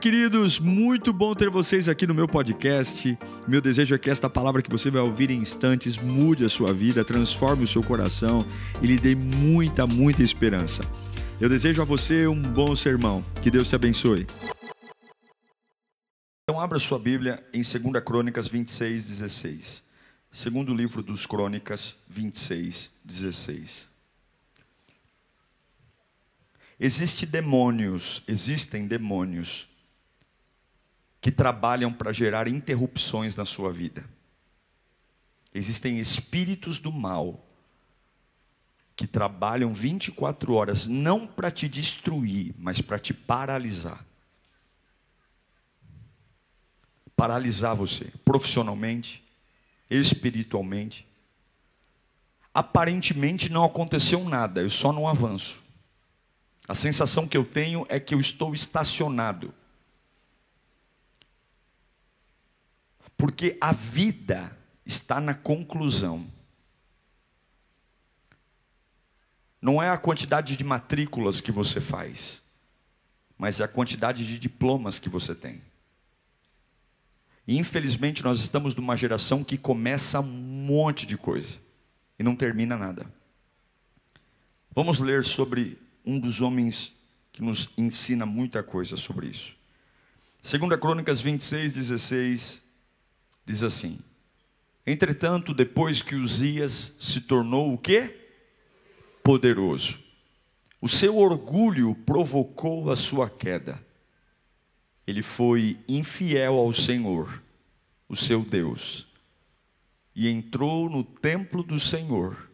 Queridos, muito bom ter vocês aqui no meu podcast. Meu desejo é que esta palavra que você vai ouvir em instantes mude a sua vida, transforme o seu coração e lhe dê muita, muita esperança. Eu desejo a você um bom sermão. Que Deus te abençoe. Então, abra sua Bíblia em 2 Crônicas 26, 16. Segundo livro dos Crônicas 26, 16. Existem demônios, existem demônios que trabalham para gerar interrupções na sua vida. Existem espíritos do mal que trabalham 24 horas não para te destruir, mas para te paralisar. Paralisar você profissionalmente, espiritualmente. Aparentemente não aconteceu nada, eu só não avanço. A sensação que eu tenho é que eu estou estacionado. Porque a vida está na conclusão. Não é a quantidade de matrículas que você faz, mas é a quantidade de diplomas que você tem. E infelizmente nós estamos numa geração que começa um monte de coisa e não termina nada. Vamos ler sobre um dos homens que nos ensina muita coisa sobre isso. Segunda Crônicas 26, 16, diz assim: Entretanto, depois que Uzias se tornou o quê? Poderoso. O seu orgulho provocou a sua queda. Ele foi infiel ao Senhor, o seu Deus, e entrou no templo do Senhor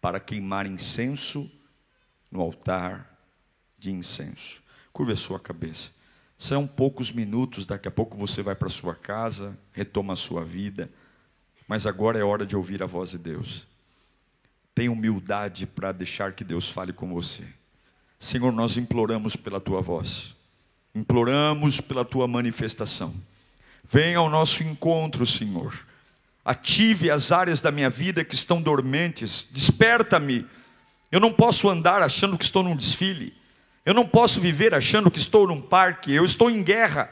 para queimar incenso no altar de incenso. Curva a sua cabeça. São poucos minutos, daqui a pouco você vai para sua casa, retoma a sua vida, mas agora é hora de ouvir a voz de Deus. Tenha humildade para deixar que Deus fale com você. Senhor, nós imploramos pela tua voz, imploramos pela tua manifestação. Venha ao nosso encontro, Senhor. Ative as áreas da minha vida que estão dormentes, desperta-me eu não posso andar achando que estou num desfile. Eu não posso viver achando que estou num parque. Eu estou em guerra.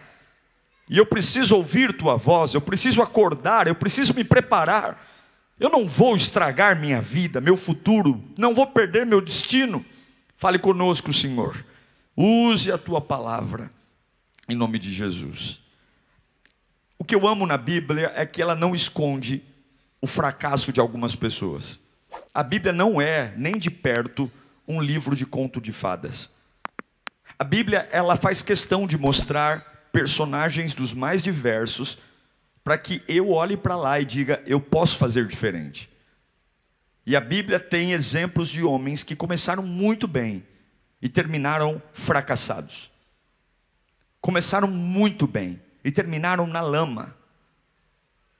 E eu preciso ouvir tua voz, eu preciso acordar, eu preciso me preparar. Eu não vou estragar minha vida, meu futuro, não vou perder meu destino. Fale conosco, Senhor. Use a tua palavra, em nome de Jesus. O que eu amo na Bíblia é que ela não esconde o fracasso de algumas pessoas. A Bíblia não é nem de perto um livro de conto de fadas. A Bíblia ela faz questão de mostrar personagens dos mais diversos para que eu olhe para lá e diga eu posso fazer diferente. E a Bíblia tem exemplos de homens que começaram muito bem e terminaram fracassados. Começaram muito bem e terminaram na lama.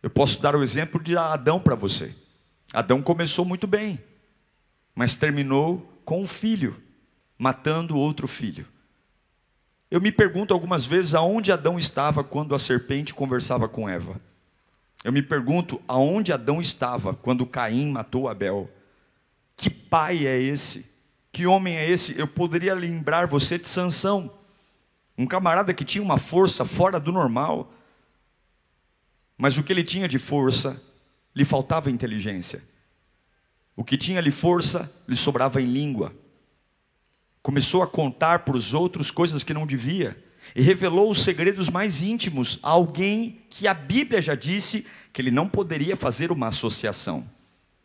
Eu posso dar o exemplo de Adão para você. Adão começou muito bem, mas terminou com um filho, matando outro filho. Eu me pergunto algumas vezes aonde Adão estava quando a serpente conversava com Eva. Eu me pergunto aonde Adão estava quando Caim matou Abel. Que pai é esse? Que homem é esse? Eu poderia lembrar você de Sansão, um camarada que tinha uma força fora do normal. Mas o que ele tinha de força lhe faltava inteligência. O que tinha-lhe força, lhe sobrava em língua. Começou a contar para os outros coisas que não devia. E revelou os segredos mais íntimos a alguém que a Bíblia já disse que ele não poderia fazer uma associação.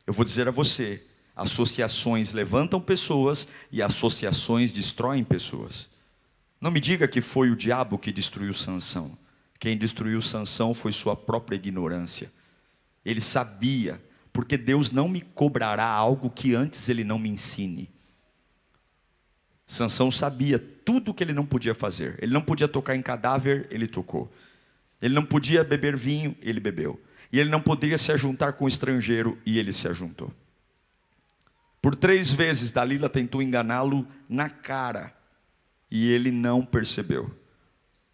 Eu vou dizer a você: associações levantam pessoas e associações destroem pessoas. Não me diga que foi o diabo que destruiu Sansão. Quem destruiu Sansão foi sua própria ignorância. Ele sabia, porque Deus não me cobrará algo que antes ele não me ensine. Sansão sabia tudo o que ele não podia fazer. Ele não podia tocar em cadáver, ele tocou. Ele não podia beber vinho, ele bebeu. E ele não poderia se ajuntar com o estrangeiro, e ele se ajuntou. Por três vezes Dalila tentou enganá-lo na cara, e ele não percebeu.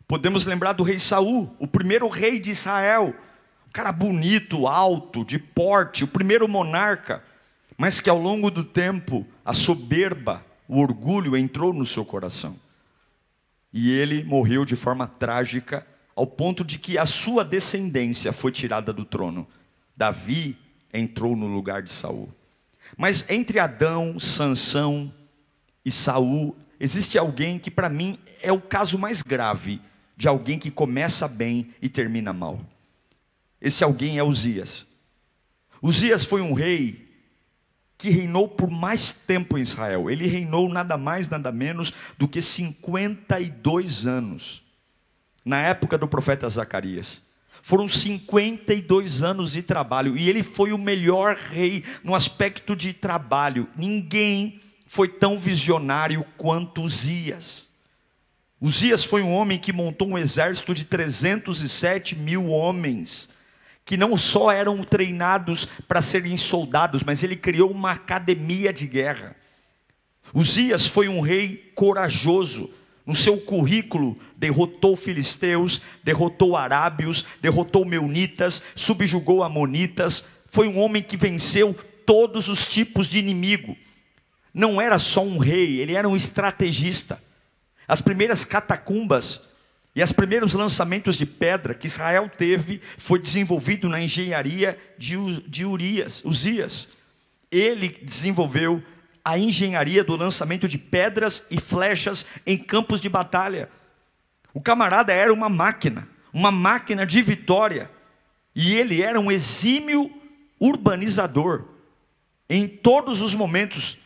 Podemos lembrar do rei Saul, o primeiro rei de Israel, cara bonito, alto, de porte, o primeiro monarca, mas que ao longo do tempo a soberba, o orgulho entrou no seu coração. E ele morreu de forma trágica, ao ponto de que a sua descendência foi tirada do trono. Davi entrou no lugar de Saul. Mas entre Adão, Sansão e Saul, existe alguém que para mim é o caso mais grave de alguém que começa bem e termina mal. Esse alguém é Uzias. Uzias foi um rei que reinou por mais tempo em Israel. Ele reinou nada mais, nada menos do que 52 anos, na época do profeta Zacarias. Foram 52 anos de trabalho e ele foi o melhor rei no aspecto de trabalho. Ninguém foi tão visionário quanto Uzias. Uzias foi um homem que montou um exército de 307 mil homens que não só eram treinados para serem soldados, mas ele criou uma academia de guerra. Uzias foi um rei corajoso. No seu currículo, derrotou filisteus, derrotou arábios, derrotou meunitas, subjugou amonitas. Foi um homem que venceu todos os tipos de inimigo. Não era só um rei, ele era um estrategista. As primeiras catacumbas e os primeiros lançamentos de pedra que Israel teve foi desenvolvido na engenharia de, Urias, Uzias. Ele desenvolveu a engenharia do lançamento de pedras e flechas em campos de batalha. O camarada era uma máquina, uma máquina de vitória. E ele era um exímio urbanizador. Em todos os momentos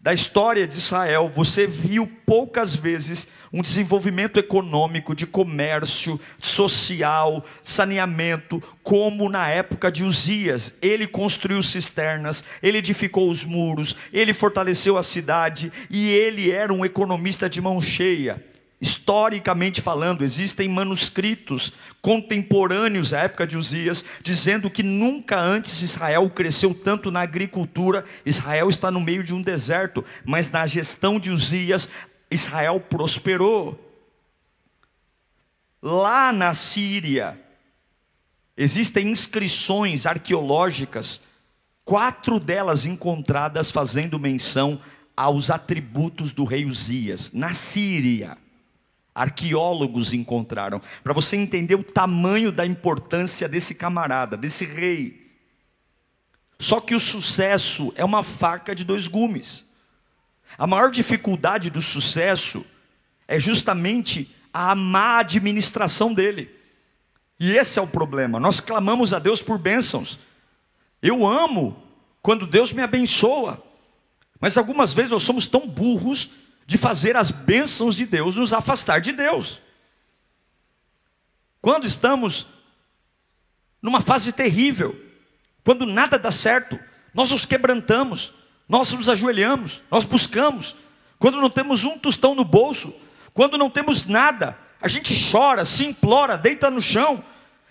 da história de Israel, você viu poucas vezes um desenvolvimento econômico, de comércio, social, saneamento, como na época de Uzias. Ele construiu cisternas, ele edificou os muros, ele fortaleceu a cidade e ele era um economista de mão cheia. Historicamente falando, existem manuscritos contemporâneos à época de Uzias, dizendo que nunca antes Israel cresceu tanto na agricultura. Israel está no meio de um deserto, mas na gestão de Uzias, Israel prosperou. Lá na Síria, existem inscrições arqueológicas, quatro delas encontradas fazendo menção aos atributos do rei Uzias, na Síria arqueólogos encontraram, para você entender o tamanho da importância desse camarada, desse rei. Só que o sucesso é uma faca de dois gumes. A maior dificuldade do sucesso é justamente a má administração dele. E esse é o problema. Nós clamamos a Deus por bênçãos. Eu amo quando Deus me abençoa. Mas algumas vezes nós somos tão burros de fazer as bênçãos de Deus nos afastar de Deus. Quando estamos numa fase terrível, quando nada dá certo, nós nos quebrantamos, nós nos ajoelhamos, nós buscamos. Quando não temos um tostão no bolso, quando não temos nada, a gente chora, se implora, deita no chão.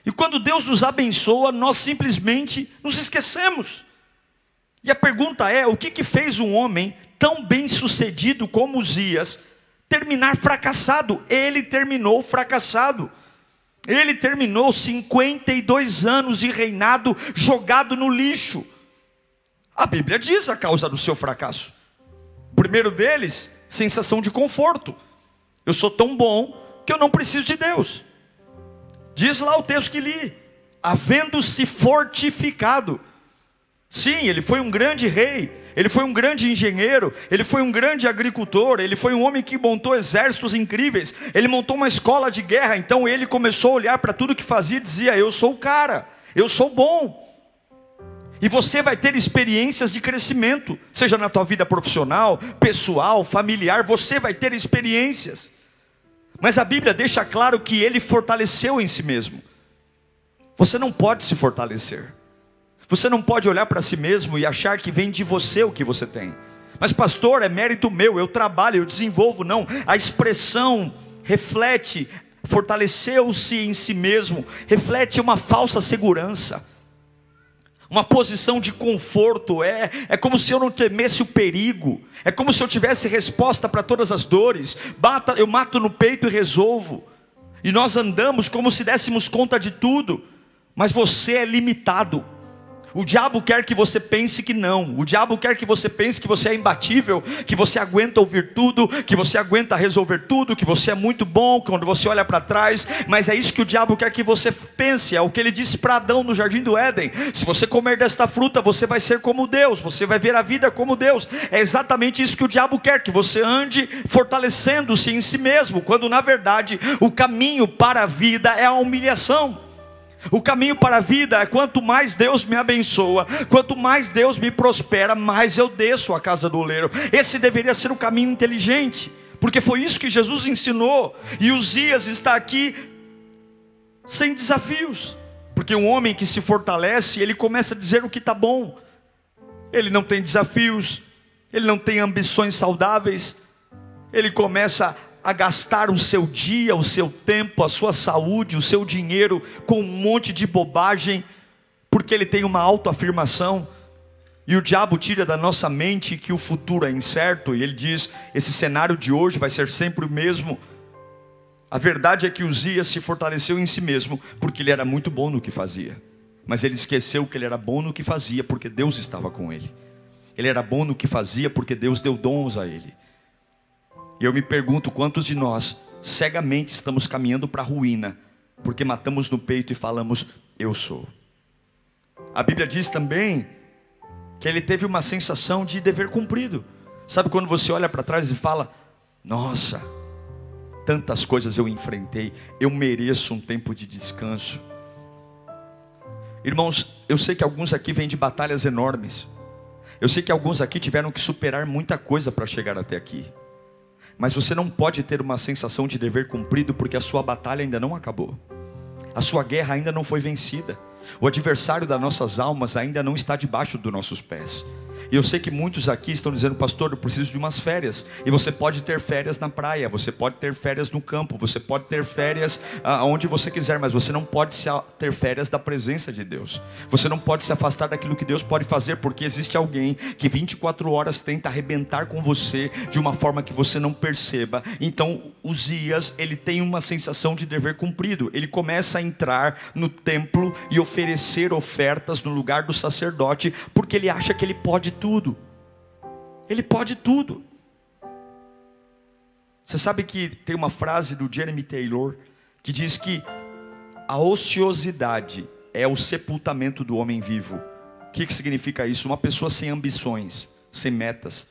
E quando Deus nos abençoa, nós simplesmente nos esquecemos. E a pergunta é: o que, que fez um homem tão bem sucedido como Uzias terminar fracassado. Ele terminou fracassado. Ele terminou 52 anos de reinado jogado no lixo. A Bíblia diz a causa do seu fracasso. O primeiro deles, sensação de conforto. Eu sou tão bom que eu não preciso de Deus. Diz lá o texto que li: havendo-se fortificado. Sim, ele foi um grande rei, ele foi um grande engenheiro, ele foi um grande agricultor, ele foi um homem que montou exércitos incríveis, ele montou uma escola de guerra, então ele começou a olhar para tudo que fazia e dizia: Eu sou o cara, eu sou bom. E você vai ter experiências de crescimento, seja na tua vida profissional, pessoal, familiar, você vai ter experiências. Mas a Bíblia deixa claro que ele fortaleceu em si mesmo. Você não pode se fortalecer. Você não pode olhar para si mesmo e achar que vem de você o que você tem. Mas, pastor, é mérito meu, eu trabalho, eu desenvolvo. Não, a expressão reflete, fortaleceu-se em si mesmo, reflete uma falsa segurança uma posição de conforto, é, é como se eu não temesse o perigo, é como se eu tivesse resposta para todas as dores, Bata, eu mato no peito e resolvo, e nós andamos como se dessemos conta de tudo, mas você é limitado, O diabo quer que você pense que não. O diabo quer que você pense que você é imbatível, que você aguenta ouvir tudo, que você aguenta resolver tudo, que você é muito bom quando você olha para trás. Mas é isso que o diabo quer que você pense. É o que ele disse para Adão no jardim do Éden: se você comer desta fruta, você vai ser como Deus, você vai ver a vida como Deus. É exatamente isso que o diabo quer, que você ande fortalecendo-se em si mesmo, quando na verdade o caminho para a vida é a humilhação. O caminho para a vida é quanto mais Deus me abençoa, quanto mais Deus me prospera, mais eu desço a casa do oleiro. Esse deveria ser o caminho inteligente, porque foi isso que Jesus ensinou. E Uzias está aqui sem desafios, porque um homem que se fortalece, ele começa a dizer o que está bom. Ele não tem desafios, ele não tem ambições saudáveis, ele começa a gastar o seu dia, o seu tempo, a sua saúde, o seu dinheiro com um monte de bobagem, porque ele tem uma autoafirmação. E o diabo tira da nossa mente que o futuro é incerto, e ele diz: esse cenário de hoje vai ser sempre o mesmo. A verdade é que Uzias se fortaleceu em si mesmo, porque ele era muito bom no que fazia. Mas ele esqueceu que ele era bom no que fazia, porque Deus estava com ele. Ele era bom no que fazia, porque Deus deu dons a ele. E eu me pergunto quantos de nós cegamente estamos caminhando para a ruína, porque matamos no peito e falamos, eu sou. A Bíblia diz também que ele teve uma sensação de dever cumprido. Sabe quando você olha para trás e fala: Nossa, tantas coisas eu enfrentei, eu mereço um tempo de descanso. Irmãos, eu sei que alguns aqui vêm de batalhas enormes. Eu sei que alguns aqui tiveram que superar muita coisa para chegar até aqui. Mas você não pode ter uma sensação de dever cumprido porque a sua batalha ainda não acabou. A sua guerra ainda não foi vencida. O adversário das nossas almas ainda não está debaixo dos nossos pés. E eu sei que muitos aqui estão dizendo, pastor, eu preciso de umas férias. E você pode ter férias na praia, você pode ter férias no campo, você pode ter férias aonde você quiser, mas você não pode ter férias da presença de Deus. Você não pode se afastar daquilo que Deus pode fazer, porque existe alguém que 24 horas tenta arrebentar com você de uma forma que você não perceba. Então, Uzias, ele tem uma sensação de dever cumprido. Ele começa a entrar no templo e oferecer ofertas no lugar do sacerdote, porque ele acha que ele pode tudo. Ele pode tudo. Você sabe que tem uma frase do Jeremy Taylor que diz que a ociosidade é o sepultamento do homem vivo. O que, que significa isso? Uma pessoa sem ambições, sem metas.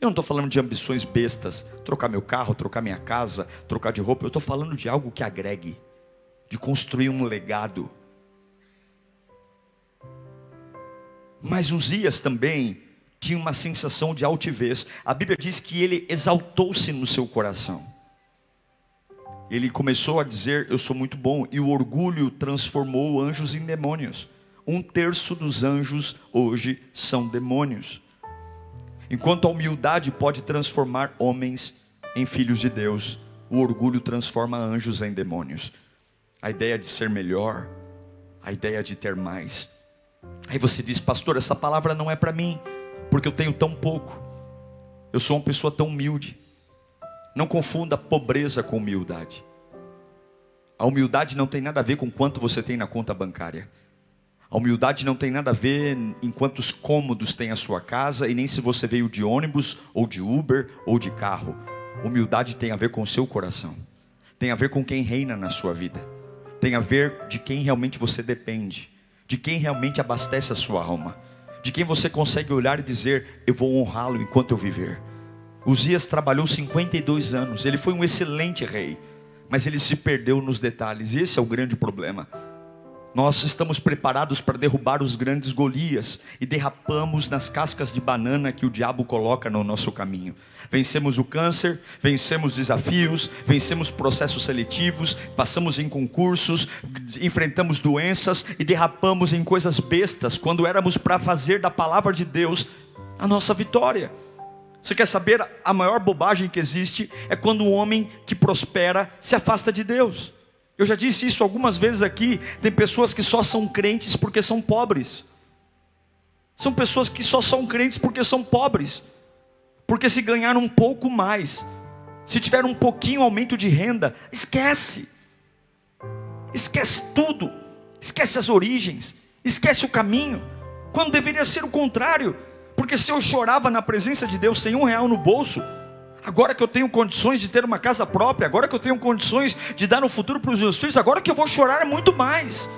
Eu não estou falando de ambições bestas, trocar meu carro, trocar minha casa, trocar de roupa. Eu estou falando de algo que agregue, de construir um legado. Mas Uzias também tinha uma sensação de altivez. A Bíblia diz que ele exaltou-se no seu coração. Ele começou a dizer: Eu sou muito bom, e o orgulho transformou anjos em demônios. Um terço dos anjos hoje são demônios. Enquanto a humildade pode transformar homens em filhos de Deus, o orgulho transforma anjos em demônios. A ideia de ser melhor, a ideia de ter mais. Aí você diz, pastor, essa palavra não é para mim porque eu tenho tão pouco. Eu sou uma pessoa tão humilde. Não confunda pobreza com humildade. A humildade não tem nada a ver com quanto você tem na conta bancária. A humildade não tem nada a ver em quantos cômodos tem a sua casa e nem se você veio de ônibus ou de Uber ou de carro. Humildade tem a ver com o seu coração. Tem a ver com quem reina na sua vida. Tem a ver de quem realmente você depende, de quem realmente abastece a sua alma de quem você consegue olhar e dizer: Eu vou honrá-lo enquanto eu viver. Uzias trabalhou 52 anos, ele foi um excelente rei, mas ele se perdeu nos detalhes, e esse é o grande problema. Nós estamos preparados para derrubar os grandes Golias e derrapamos nas cascas de banana que o diabo coloca no nosso caminho. Vencemos o câncer, vencemos desafios, vencemos processos seletivos, passamos em concursos, enfrentamos doenças e derrapamos em coisas bestas quando éramos para fazer da palavra de Deus a nossa vitória. Você quer saber a maior bobagem que existe? É quando um homem que prospera se afasta de Deus. Eu já disse isso algumas vezes aqui. Tem pessoas que só são crentes porque são pobres. São pessoas que só são crentes porque são pobres. Porque se ganhar um pouco mais, se tiver um pouquinho aumento de renda, esquece. Esquece tudo. Esquece as origens. Esquece o caminho. quando deveria ser o contrário. Porque se eu chorava na presença de Deus sem um real no bolso, agora que eu tenho condições de ter uma casa própria, agora que eu tenho condições de dar um futuro para os meus filhos, agora que eu vou chorar muito mais.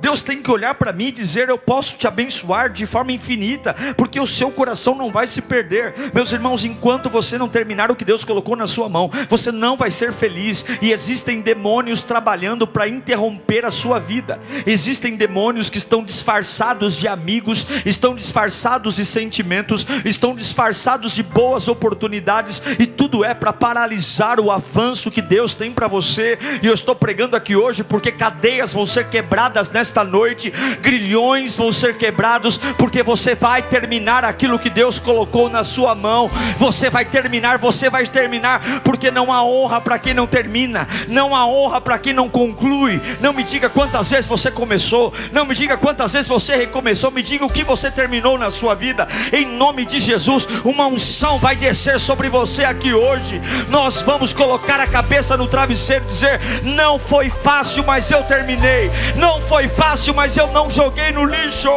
Deus tem que olhar para mim e dizer: Eu posso te abençoar de forma infinita, porque o seu coração não vai se perder. Meus irmãos, enquanto você não terminar o que Deus colocou na sua mão, você não vai ser feliz. E existem demônios trabalhando para interromper a sua vida. Existem demônios que estão disfarçados de amigos, estão disfarçados de sentimentos, estão disfarçados de boas oportunidades, e tudo é para paralisar o avanço que Deus tem para você. E eu estou pregando aqui hoje porque cadeias vão ser quebradas nessa nesta noite, grilhões vão ser quebrados, porque você vai terminar aquilo que Deus colocou na sua mão. Você vai terminar, você vai terminar, porque não há honra para quem não termina, não há honra para quem não conclui. Não me diga quantas vezes você começou, não me diga quantas vezes você recomeçou, me diga o que você terminou na sua vida. Em nome de Jesus, uma unção vai descer sobre você aqui hoje. Nós vamos colocar a cabeça no travesseiro e dizer: Não foi fácil, mas eu terminei. Não foi fácil, mas eu não joguei no lixo.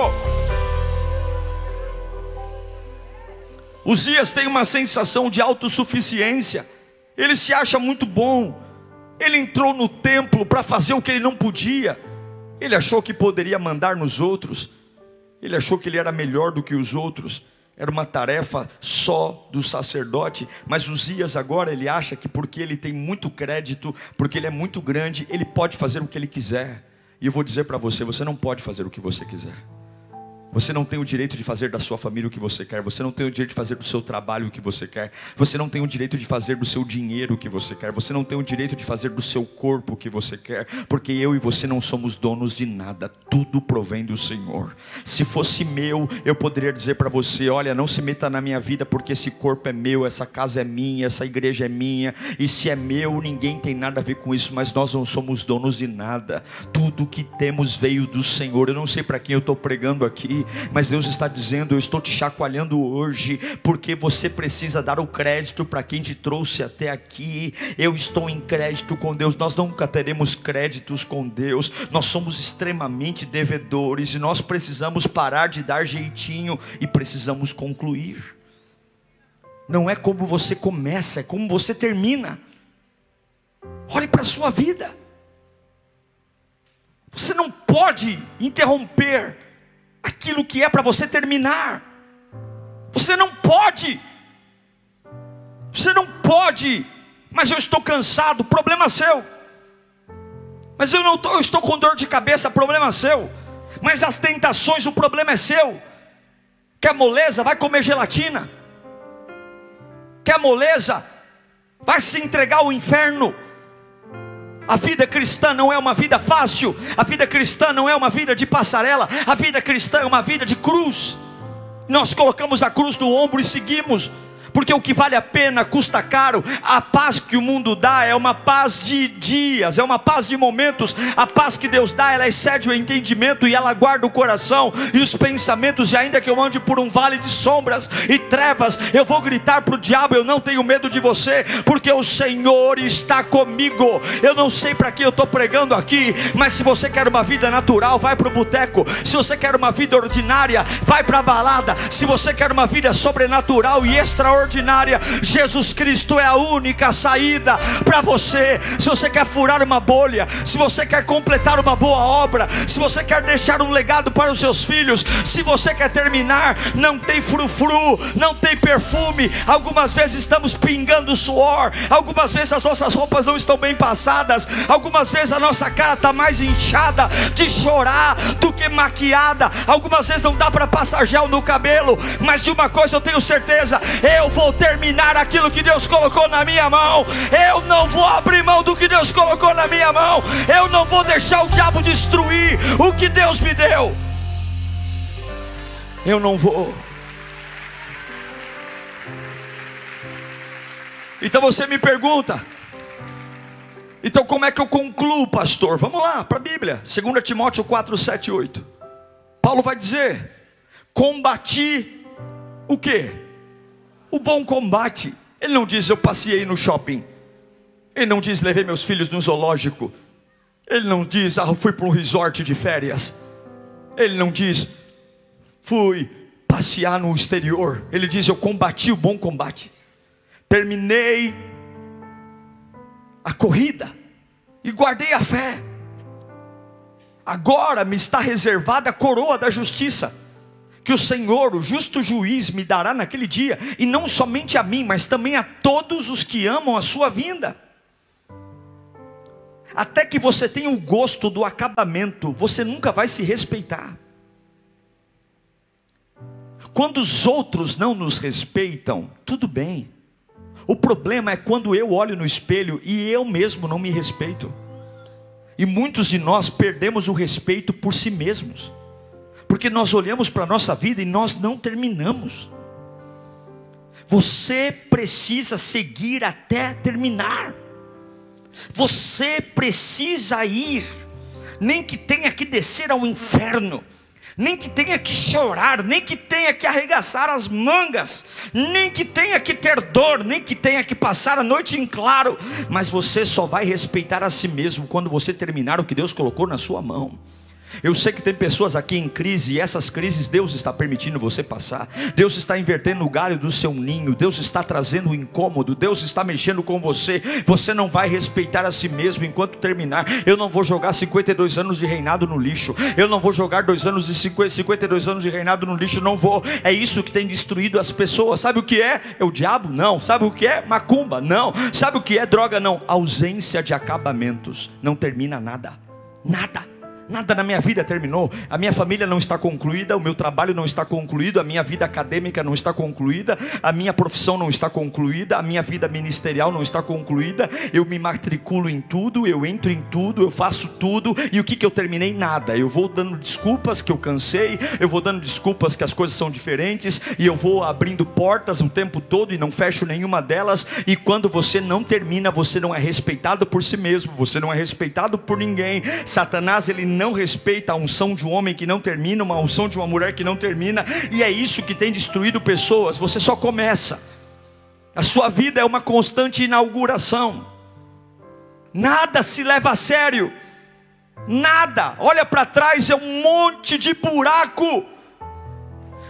Uzias tem uma sensação de autossuficiência. Ele se acha muito bom. Ele entrou no templo para fazer o que ele não podia. Ele achou que poderia mandar nos outros. Ele achou que ele era melhor do que os outros. Era uma tarefa só do sacerdote. Mas Uzias agora ele acha que porque ele tem muito crédito, porque ele é muito grande, ele pode fazer o que ele quiser. E eu vou dizer para você: você não pode fazer o que você quiser. Você não tem o direito de fazer da sua família o que você quer. Você não tem o direito de fazer do seu trabalho o que você quer. Você não tem o direito de fazer do seu dinheiro o que você quer. Você não tem o direito de fazer do seu corpo o que você quer. Porque eu e você não somos donos de nada. Tudo provém do Senhor. Se fosse meu, eu poderia dizer para você: olha, não se meta na minha vida porque esse corpo é meu, essa casa é minha, essa igreja é minha. E se é meu, ninguém tem nada a ver com isso. Mas nós não somos donos de nada. Tudo que temos veio do Senhor. Eu não sei para quem eu estou pregando aqui mas Deus está dizendo: Eu estou te chacoalhando hoje, porque você precisa dar o crédito para quem te trouxe até aqui. Eu estou em crédito com Deus, nós nunca teremos créditos com Deus, nós somos extremamente devedores e nós precisamos parar de dar jeitinho e precisamos concluir. Não é como você começa, é como você termina. Olhe para a sua vida. Você não pode interromper aquilo que é para você terminar. Você não pode. Você não pode. Mas eu estou cansado, problema seu. Mas eu não tô, eu estou com dor de cabeça, problema seu. Mas as tentações, o problema é seu. Quer moleza? Vai comer gelatina. Quer moleza? Vai se entregar ao inferno. A vida cristã não é uma vida fácil, a vida cristã não é uma vida de passarela, a vida cristã é uma vida de cruz. Nós colocamos a cruz no ombro e seguimos porque o que vale a pena custa caro. A paz que o mundo dá é uma paz de dias, é uma paz de momentos. A paz que Deus dá, ela excede o entendimento e ela guarda o coração e os pensamentos. E ainda que eu ande por um vale de sombras e trevas, eu vou gritar para o diabo: Eu não tenho medo de você, porque o Senhor está comigo. Eu não sei para que eu estou pregando aqui, mas se você quer uma vida natural, vai para o boteco. Se você quer uma vida ordinária, vai para a balada. Se você quer uma vida sobrenatural e extraordinária, extraordinária. Jesus Cristo é a única saída para você. Se você quer furar uma bolha, se você quer completar uma boa obra, se você quer deixar um legado para os seus filhos, se você quer terminar, não tem frufru, não tem perfume. Algumas vezes estamos pingando suor, algumas vezes as nossas roupas não estão bem passadas, algumas vezes a nossa cara está mais inchada de chorar do que maquiada. Algumas vezes não dá para passar gel no cabelo, mas de uma coisa eu tenho certeza: eu vou terminar aquilo que Deus colocou na minha mão. Eu não vou abrir mão do que Deus colocou na minha mão. Eu não vou deixar o diabo destruir o que Deus me deu. Eu não vou. Então você me pergunta, então como é que eu concluo, pastor? Vamos lá para a Bíblia, 2 Timóteo 4, 7, 8. Paulo vai dizer: combati o que? O bom combate. Ele não diz eu passei no shopping. Ele não diz levei meus filhos no zoológico. Ele não diz ah, fui para um resort de férias. Ele não diz fui passear no exterior. Ele diz: Eu combati o bom combate, terminei a corrida e guardei a fé. Agora me está reservada a coroa da justiça, que o Senhor, o justo juiz, me dará naquele dia, e não somente a mim, mas também a todos os que amam a sua vinda. Até que você tenha o gosto do acabamento, você nunca vai se respeitar. Quando os outros não nos respeitam, tudo bem. O problema é quando eu olho no espelho e eu mesmo não me respeito. E muitos de nós perdemos o respeito por si mesmos, porque nós olhamos para a nossa vida e nós não terminamos. Você precisa seguir até terminar. Você precisa ir, nem que tenha que descer ao inferno, nem que tenha que chorar, nem que tenha que arregaçar as mangas, nem que tenha que ter dor, nem que tenha que passar a noite em claro, mas você só vai respeitar a si mesmo quando você terminar o que Deus colocou na sua mão. Eu sei que tem pessoas aqui em crise e essas crises Deus está permitindo você passar. Deus está invertendo o galho do seu ninho. Deus está trazendo o incômodo. Deus está mexendo com você. Você não vai respeitar a si mesmo enquanto terminar. Eu não vou jogar 52 anos de reinado no lixo. Eu não vou jogar dois anos de 50, 52 anos de reinado no lixo. Não vou. É isso que tem destruído as pessoas. Sabe o que é? É o diabo? Não. Sabe o que é? Macumba? Não. Sabe o que é droga? Não. Ausência de acabamentos. Não termina nada. Nada. Nada na minha vida terminou. A minha família não está concluída, o meu trabalho não está concluído, a minha vida acadêmica não está concluída, a minha profissão não está concluída, a minha vida ministerial não está concluída. Eu me matriculo em tudo, eu entro em tudo, eu faço tudo, e o que, que eu terminei? Nada. Eu vou dando desculpas que eu cansei, eu vou dando desculpas que as coisas são diferentes, e eu vou abrindo portas o tempo todo e não fecho nenhuma delas. E quando você não termina, você não é respeitado por si mesmo, você não é respeitado por ninguém. Satanás, ele não não respeita a unção de um homem que não termina, uma unção de uma mulher que não termina, e é isso que tem destruído pessoas. Você só começa, a sua vida é uma constante inauguração, nada se leva a sério, nada, olha para trás, é um monte de buraco.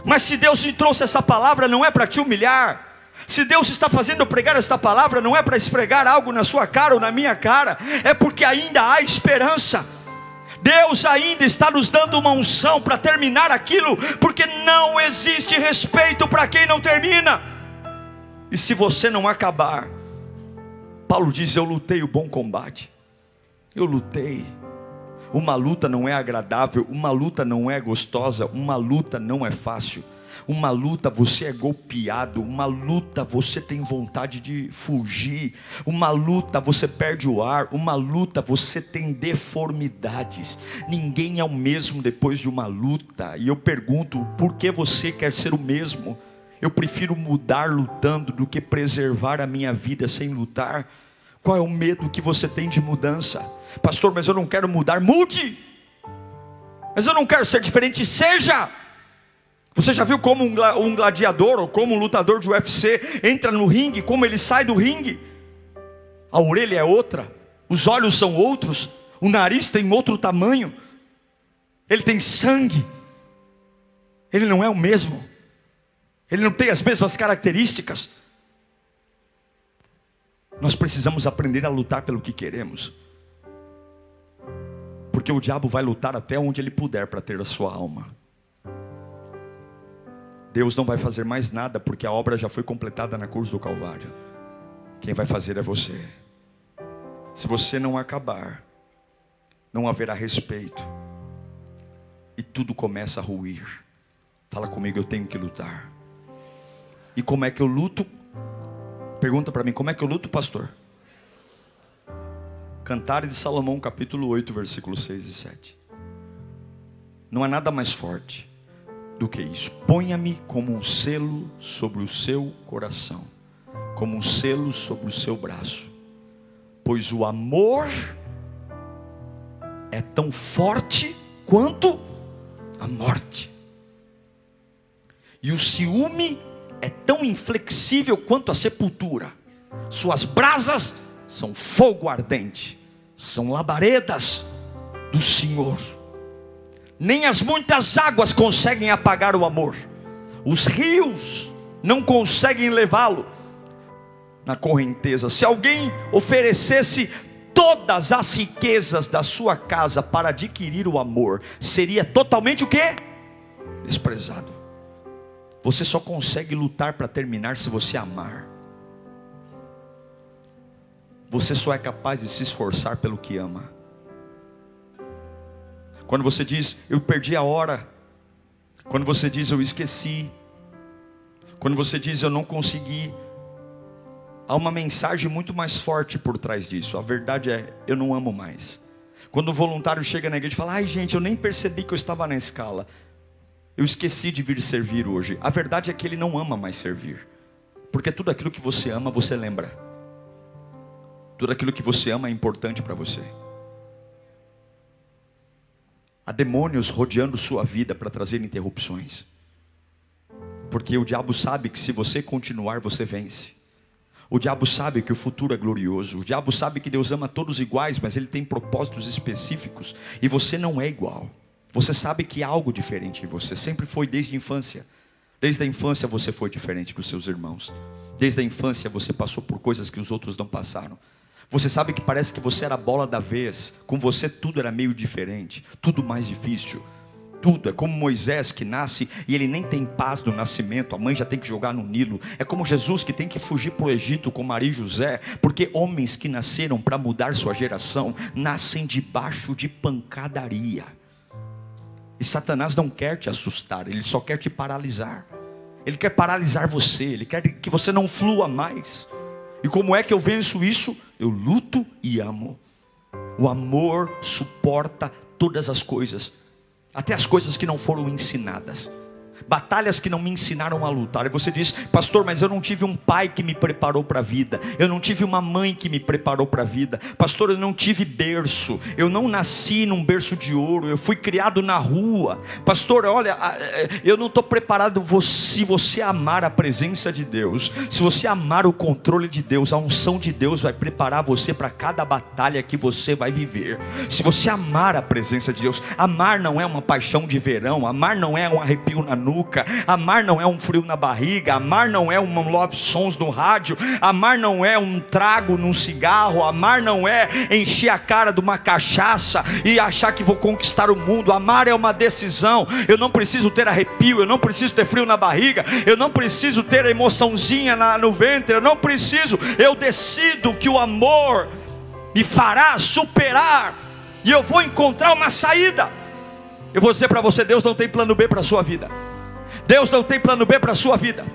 Mas se Deus me trouxe essa palavra, não é para te humilhar, se Deus está fazendo eu pregar esta palavra, não é para esfregar algo na sua cara ou na minha cara, é porque ainda há esperança. Deus ainda está nos dando uma unção para terminar aquilo, porque não existe respeito para quem não termina. E se você não acabar, Paulo diz: Eu lutei o bom combate, eu lutei. Uma luta não é agradável, uma luta não é gostosa, uma luta não é fácil. Uma luta você é golpeado, uma luta você tem vontade de fugir, uma luta você perde o ar, uma luta você tem deformidades. Ninguém é o mesmo depois de uma luta. E eu pergunto, por que você quer ser o mesmo? Eu prefiro mudar lutando do que preservar a minha vida sem lutar. Qual é o medo que você tem de mudança? Pastor, mas eu não quero mudar. Mude! Mas eu não quero ser diferente. Seja! Você já viu como um gladiador ou como um lutador de UFC entra no ringue, como ele sai do ringue? A orelha é outra, os olhos são outros, o nariz tem outro tamanho, ele tem sangue, ele não é o mesmo, ele não tem as mesmas características. Nós precisamos aprender a lutar pelo que queremos, porque o diabo vai lutar até onde ele puder para ter a sua alma. Deus não vai fazer mais nada porque a obra já foi completada na cruz do Calvário. Quem vai fazer é você. Se você não acabar, não haverá respeito. E tudo começa a ruir. Fala comigo, eu tenho que lutar. E como é que eu luto? Pergunta para mim, como é que eu luto, pastor? Cantares de Salomão, capítulo 8, versículos 6 e 7. Não há nada mais forte do que isso. Ponha-me como um selo sobre o seu coração, como um selo sobre o seu braço, pois o amor é tão forte quanto a morte, e o ciúme é tão inflexível quanto a sepultura. Suas brasas são fogo ardente, são labaredas do Senhor Nem as muitas águas conseguem apagar o amor. Os rios não conseguem levá-lo na correnteza. Se alguém oferecesse todas as riquezas da sua casa para adquirir o amor, seria totalmente o quê? Desprezado. Você só consegue lutar para terminar se você amar. Você só é capaz de se esforçar pelo que ama. Quando você diz, eu perdi a hora. Quando você diz, eu esqueci. Quando você diz, eu não consegui. Há uma mensagem muito mais forte por trás disso. A verdade é, eu não amo mais. Quando o voluntário chega na igreja e fala, ai gente, eu nem percebi que eu estava na escala. Eu esqueci de vir servir hoje. A verdade é que ele não ama mais servir. Porque tudo aquilo que você ama, você lembra. Tudo aquilo que você ama é importante para você. Há demônios rodeando sua vida para trazer interrupções. Porque o diabo sabe que se você continuar, você vence. O diabo sabe que o futuro é glorioso. O diabo sabe que Deus ama todos iguais, mas ele tem propósitos específicos e você não é igual. Você sabe que há algo diferente em você, sempre foi desde a infância. Desde a infância você foi diferente dos seus irmãos. Desde a infância você passou por coisas que os outros não passaram. Você sabe que parece que você era a bola da vez, com você tudo era meio diferente, tudo mais difícil. Tudo, é como Moisés que nasce e ele nem tem paz no nascimento, a mãe já tem que jogar no Nilo. É como Jesus que tem que fugir para o Egito com Maria e José, porque homens que nasceram para mudar sua geração nascem debaixo de pancadaria. E Satanás não quer te assustar, ele só quer te paralisar. Ele quer paralisar você, ele quer que você não flua mais. E como é que eu venço isso? Eu luto e amo. O amor suporta todas as coisas, até as coisas que não foram ensinadas batalhas que não me ensinaram a lutar. E você diz, pastor, mas eu não tive um pai que me preparou para a vida, eu não tive uma mãe que me preparou para a vida, pastor, eu não tive berço, eu não nasci num berço de ouro, eu fui criado na rua, pastor, olha, é, eu não estou preparado. Se você amar a presença de Deus, se você amar o controle de Deus, a unção de Deus vai preparar você para cada batalha que você vai viver. Se você amar a presença de Deus, amar não é uma paixão de verão, amar não é um arrepio na nuca nuca. Amar não é um frio na barriga, amar não é um love sons no rádio, amar não é um trago num cigarro, amar não é encher a cara de uma cachaça e achar que vou conquistar o mundo. Amar é uma decisão. Eu não preciso ter arrepio, eu não preciso ter frio na barriga, eu não preciso ter emoçãozinha na, no ventre, eu não preciso. Eu decido que o amor me fará superar e eu vou encontrar uma saída. Eu vou dizer para você: Deus não tem plano B para a sua vida. Deus não tem plano B para a sua vida.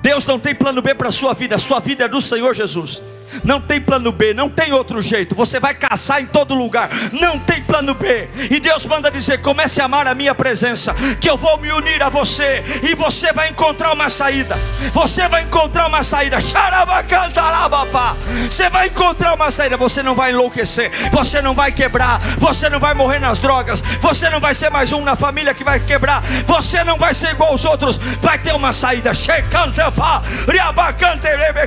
Deus não tem plano B para a sua vida. A sua vida é do Senhor Jesus. Não tem plano B, não tem outro jeito. Você vai caçar em todo lugar. Não tem plano B. E Deus manda dizer: comece a amar a minha presença, que eu vou me unir a você e você vai encontrar uma saída. Você vai encontrar uma saída. Você vai encontrar uma saída. Você não vai enlouquecer. Você não vai quebrar. Você não vai morrer nas drogas. Você não vai ser mais um na família que vai quebrar. Você não vai ser igual aos outros. Vai ter uma saída. Canta,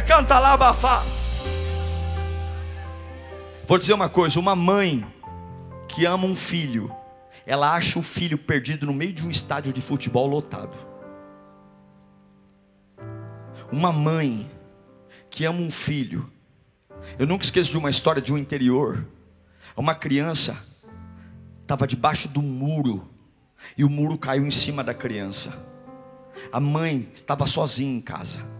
canta, labafa. Vou dizer uma coisa: uma mãe que ama um filho, ela acha o filho perdido no meio de um estádio de futebol lotado. Uma mãe que ama um filho, eu nunca esqueço de uma história de um interior. Uma criança estava debaixo do muro e o muro caiu em cima da criança. A mãe estava sozinha em casa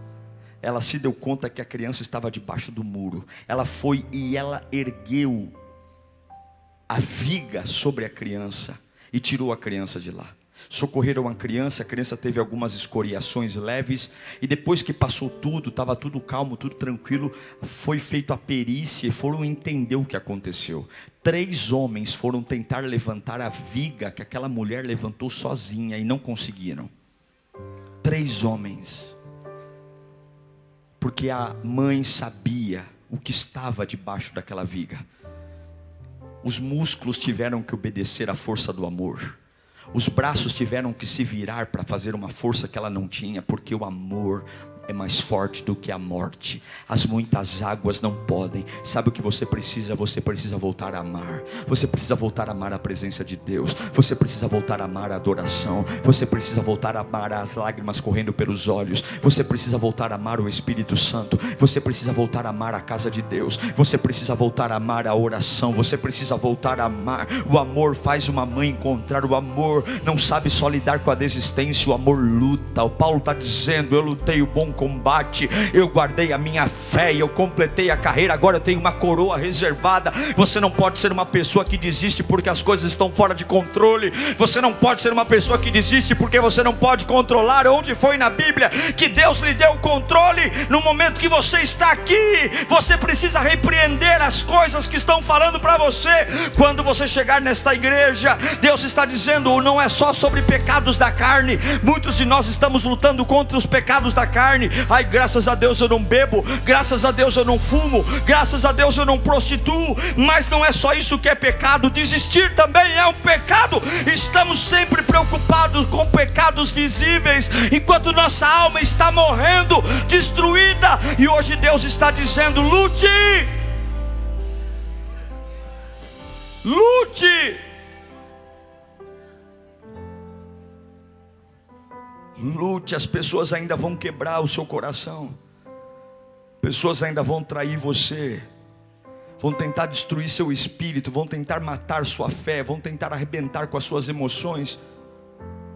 ela se deu conta que a criança estava debaixo do muro. Ela foi e ela ergueu a viga sobre a criança e tirou a criança de lá. Socorreram a criança, a criança teve algumas escoriações leves, e depois que passou tudo, estava tudo calmo, tudo tranquilo, foi feita a perícia e foram entender o que aconteceu. Três homens foram tentar levantar a viga que aquela mulher levantou sozinha e não conseguiram. Três homens porque a mãe sabia o que estava debaixo daquela viga. Os músculos tiveram que obedecer à força do amor. Os braços tiveram que se virar para fazer uma força que ela não tinha, porque o amor é mais forte do que a morte. As muitas águas não podem. Sabe o que você precisa? Você precisa voltar a amar. Você precisa voltar a amar a presença de Deus. Você precisa voltar a amar a adoração. Você precisa voltar a amar as lágrimas correndo pelos olhos. Você precisa voltar a amar o Espírito Santo. Você precisa voltar a amar a casa de Deus. Você precisa voltar a amar a oração. Você precisa voltar a amar. O amor faz uma mãe encontrar o amor. Não sabe só lidar com a desistência. O amor luta. O Paulo está dizendo: Eu lutei o bom combate, eu guardei a minha fé eu completei a carreira, agora eu tenho uma coroa reservada. Você não pode ser uma pessoa que desiste porque as coisas estão fora de controle, você não pode ser uma pessoa que desiste porque você não pode controlar. Onde foi na Bíblia que Deus lhe deu o controle? No momento que você está aqui, você precisa repreender as coisas que estão falando para você. Quando você chegar nesta igreja, Deus está dizendo: não é só sobre pecados da carne, muitos de nós estamos lutando contra os pecados da carne. Ai, graças a Deus eu não bebo, graças a Deus eu não fumo, graças a Deus eu não prostituo, mas não é só isso que é pecado, desistir também é um pecado. Estamos sempre preocupados com pecados visíveis, enquanto nossa alma está morrendo, destruída, e hoje Deus está dizendo: lute, lute. Lute, as pessoas ainda vão quebrar o seu coração, pessoas ainda vão trair você, vão tentar destruir seu espírito, vão tentar matar sua fé, vão tentar arrebentar com as suas emoções.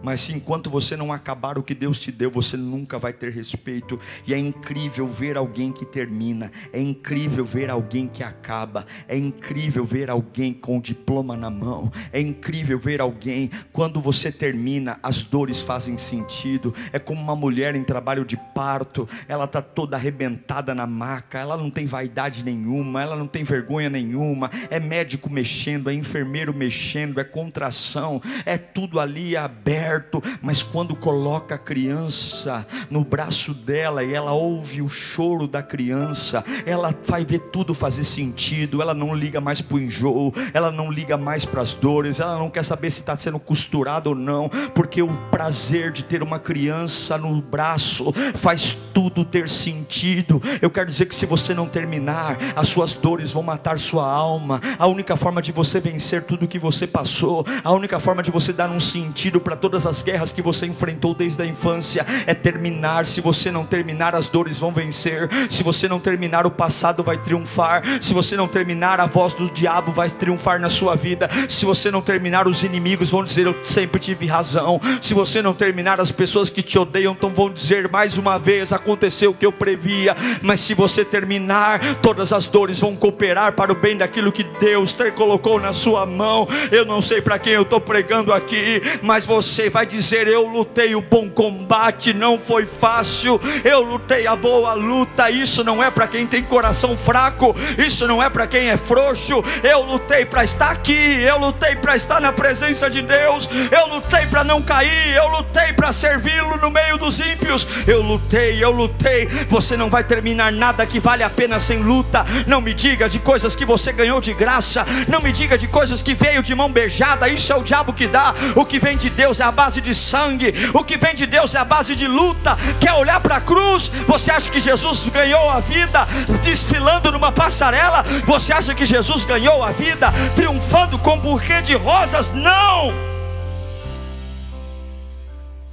Mas se enquanto você não acabar o que Deus te deu, você nunca vai ter respeito. E é incrível ver alguém que termina, é incrível ver alguém que acaba, é incrível ver alguém com o diploma na mão, é incrível ver alguém quando você termina, as dores fazem sentido. É como uma mulher em trabalho de parto, ela está toda arrebentada na maca, ela não tem vaidade nenhuma, ela não tem vergonha nenhuma. É médico mexendo, é enfermeiro mexendo, é contração, é tudo ali aberto perto, mas quando coloca a criança no braço dela e ela ouve o choro da criança, ela vai ver tudo fazer sentido, ela não liga mais para o enjoo, ela não liga mais para as dores, ela não quer saber se está sendo costurado ou não, porque o prazer de ter uma criança no braço faz tudo ter sentido. Eu quero dizer que se você não terminar, as suas dores vão matar sua alma. A única forma de você vencer tudo que você passou, a única forma de você dar um sentido para todas as guerras que você enfrentou desde a infância é terminar. Se você não terminar, as dores vão vencer. Se você não terminar, o passado vai triunfar. Se você não terminar, a voz do diabo vai triunfar na sua vida. Se você não terminar, os inimigos vão dizer: Eu sempre tive razão. Se você não terminar, as pessoas que te odeiam então vão dizer mais uma vez: Aconteceu o que eu previa. Mas se você terminar, todas as dores vão cooperar para o bem daquilo que Deus colocou na sua mão. Eu não sei para quem eu estou pregando aqui, mas você vai dizer: Eu lutei o bom combate, não foi fácil, eu lutei a boa luta. Isso não é para quem tem coração fraco, isso não é para quem é frouxo. Eu lutei para estar aqui, eu lutei para estar na presença de Deus, eu lutei para não cair, eu lutei para servi-lo no meio dos ímpios. Eu lutei, eu lutei. Você não vai terminar nada que vale a pena sem luta. Não me diga de coisas que você ganhou de graça, não me diga de coisas que veio de mão beijada. Isso é o diabo que dá. O que vem de Deus é a base de sangue, o que vem de Deus é a base de luta. Quer olhar para a cruz? Você acha que Jesus ganhou a vida desfilando numa passarela? Você acha que Jesus ganhou a vida triunfando com buquê de rosas? Não!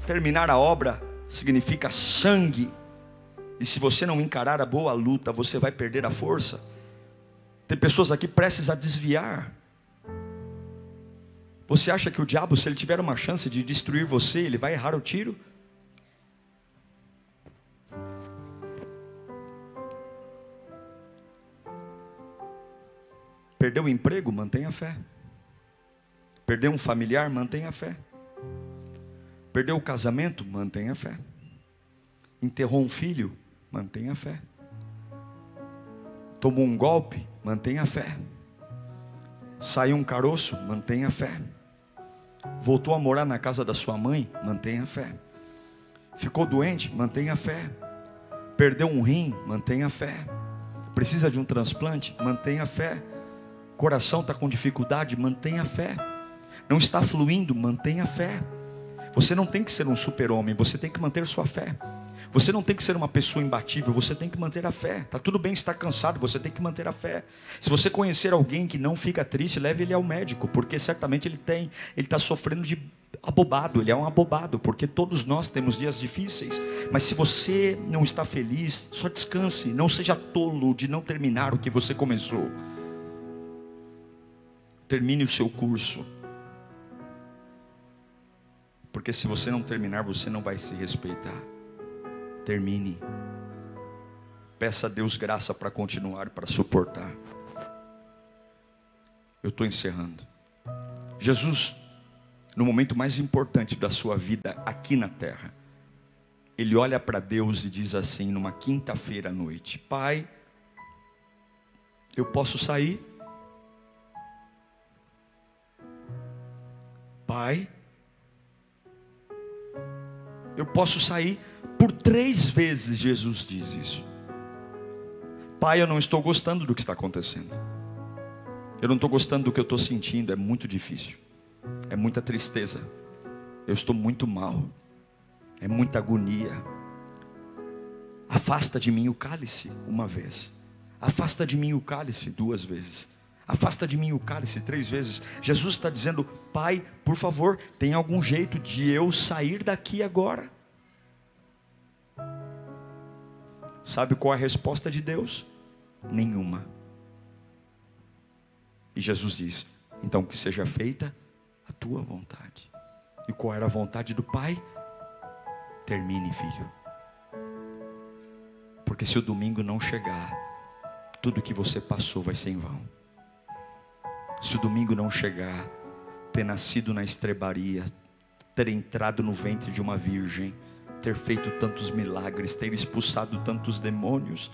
Terminar a obra significa sangue. E se você não encarar a boa luta, você vai perder a força. Tem pessoas aqui prestes a desviar. Você acha que o diabo, se ele tiver uma chance de destruir você, ele vai errar o tiro? Perdeu o emprego? Mantenha a fé. Perdeu um familiar? Mantenha a fé. Perdeu o casamento? Mantenha a fé. Enterrou um filho? Mantenha a fé. Tomou um golpe? Mantenha a fé. Saiu um caroço? Mantenha a fé. Voltou a morar na casa da sua mãe? Mantenha a fé. Ficou doente? Mantenha a fé. Perdeu um rim? Mantenha a fé. Precisa de um transplante? Mantenha a fé. Coração está com dificuldade? Mantenha a fé. Não está fluindo? Mantenha a fé. Você não tem que ser um super-homem, você tem que manter sua fé. Você não tem que ser uma pessoa imbatível, você tem que manter a fé. Tá tudo bem estar cansado, você tem que manter a fé. Se você conhecer alguém que não fica triste, leve ele ao médico, porque certamente ele tem, ele está sofrendo de abobado, ele é um abobado, porque todos nós temos dias difíceis. Mas se você não está feliz, só descanse, não seja tolo de não terminar o que você começou. Termine o seu curso. Porque se você não terminar, você não vai se respeitar. Termine. Peça a Deus graça para continuar, para suportar. Eu estou encerrando. Jesus, no momento mais importante da sua vida aqui na terra, ele olha para Deus e diz assim, numa quinta-feira à noite: Pai, eu posso sair? Pai, eu posso sair? Por três vezes Jesus diz isso. Pai, eu não estou gostando do que está acontecendo. Eu não estou gostando do que eu estou sentindo. É muito difícil. É muita tristeza. Eu estou muito mal. É muita agonia. Afasta de mim o cálice uma vez. Afasta de mim o cálice duas vezes. Afasta de mim o cálice três vezes. Jesus está dizendo: Pai, por favor, tem algum jeito de eu sair daqui agora? Sabe qual é a resposta de Deus? Nenhuma. E Jesus diz: então que seja feita a tua vontade. E qual era a vontade do Pai? Termine, filho. Porque se o domingo não chegar, tudo que você passou vai ser em vão. Se o domingo não chegar, ter nascido na estrebaria, ter entrado no ventre de uma virgem, ter feito tantos milagres, ter expulsado tantos demônios,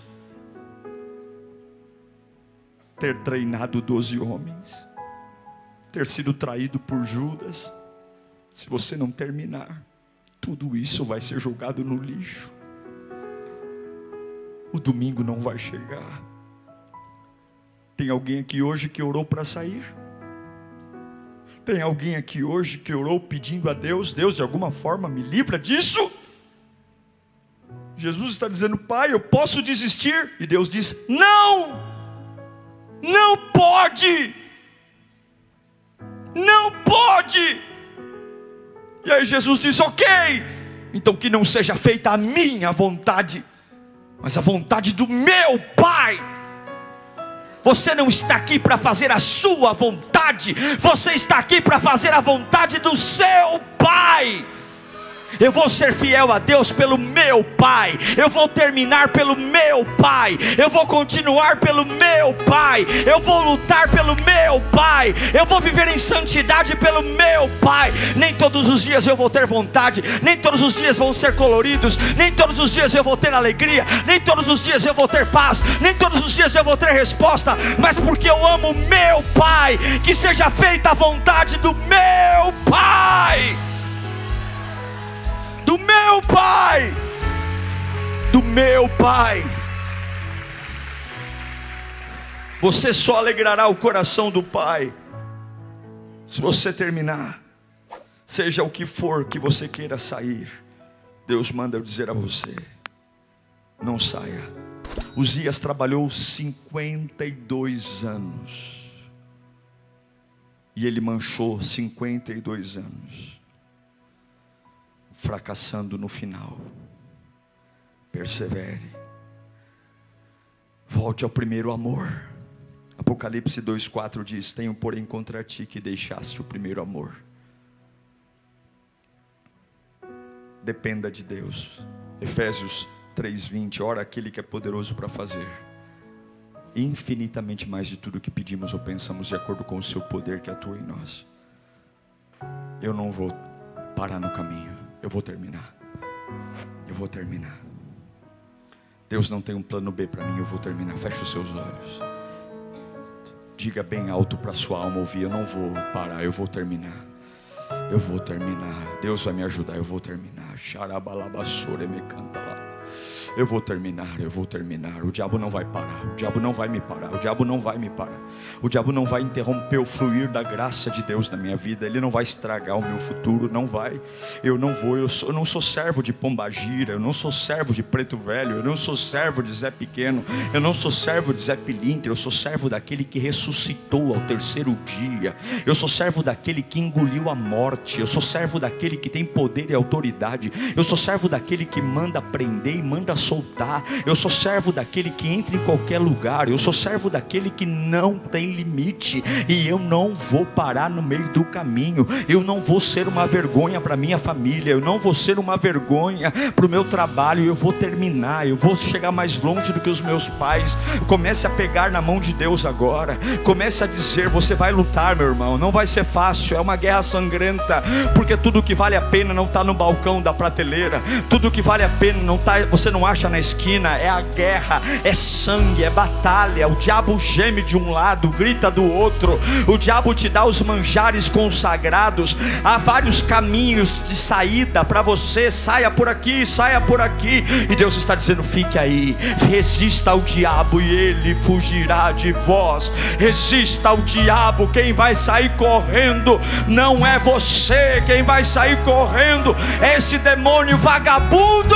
ter treinado doze homens, ter sido traído por Judas. Se você não terminar, tudo isso vai ser jogado no lixo. O domingo não vai chegar. Tem alguém aqui hoje que orou para sair? Tem alguém aqui hoje que orou pedindo a Deus, Deus de alguma forma me livra disso? Jesus está dizendo, Pai, eu posso desistir? E Deus diz: Não, não pode, não pode. E aí Jesus diz: Ok, então que não seja feita a minha vontade, mas a vontade do meu Pai. Você não está aqui para fazer a sua vontade, você está aqui para fazer a vontade do seu Pai. Eu vou ser fiel a Deus pelo meu Pai. Eu vou terminar pelo meu Pai. Eu vou continuar pelo meu Pai. Eu vou lutar pelo meu Pai. Eu vou viver em santidade pelo meu Pai. Nem todos os dias eu vou ter vontade. Nem todos os dias vão ser coloridos. Nem todos os dias eu vou ter alegria. Nem todos os dias eu vou ter paz. Nem todos os dias eu vou ter resposta. Mas porque eu amo meu Pai. Que seja feita a vontade do meu Pai do meu Pai, do meu Pai. Você só alegrará o coração do Pai se você terminar, seja o que for que você queira sair. Deus manda eu dizer a você: não saia. Uzias trabalhou 52 anos. E ele manchou 52 anos fracassando no final. Persevere. Volte ao primeiro amor. Apocalipse 2,4 diz: Tenho, porém, contra ti que deixaste o primeiro amor. Dependa de Deus. Efésios 3,20: Ora, aquele que é poderoso para fazer infinitamente mais de tudo que pedimos ou pensamos, de acordo com o seu poder que atua em nós. Eu não vou parar no caminho. Eu vou terminar. Eu vou terminar. Deus não tem um plano B para mim, eu vou terminar. Feche os seus olhos. Diga bem alto para sua alma ouvir: Eu não vou parar, eu vou terminar. Eu vou terminar. Deus vai me ajudar, eu vou terminar. Xarabalabassore me canta lá. Eu vou terminar, eu vou terminar. O diabo não vai parar, o diabo não vai me parar, o diabo não vai me parar. O diabo não vai interromper o fluir da graça de Deus na minha vida, ele não vai estragar o meu futuro, não vai. Eu não vou, eu, sou, eu não sou servo de pombagira, eu não sou servo de preto velho, eu não sou servo de Zé Pequeno, eu não sou servo de Zé Pilintra, eu sou servo daquele que ressuscitou ao terceiro dia. Eu sou servo daquele que engoliu a morte, eu sou servo daquele que tem poder e autoridade. Eu sou servo daquele que manda prender e manda soltar. Eu sou servo daquele que entra em qualquer lugar. Eu sou servo daquele que não tem limite. E eu não vou parar no meio do caminho. Eu não vou ser uma vergonha para minha família. Eu não vou ser uma vergonha para o meu trabalho. Eu vou terminar. Eu vou chegar mais longe do que os meus pais. Comece a pegar na mão de Deus agora. Comece a dizer: Você vai lutar, meu irmão. Não vai ser fácil. É uma guerra sangrenta. Porque tudo que vale a pena não está no balcão da prateleira. Tudo que vale a pena não tá, você não acha na esquina. É a guerra, é sangue, é batalha. O diabo geme de um lado, grita do outro. O diabo te dá os manjares consagrados. Há vários caminhos de saída para você. Saia por aqui, saia por aqui. E Deus está dizendo: fique aí, resista ao diabo e ele fugirá de vós. Resista ao diabo. Quem vai sair correndo não é você. Quem vai sair correndo é esse demônio vagabundo.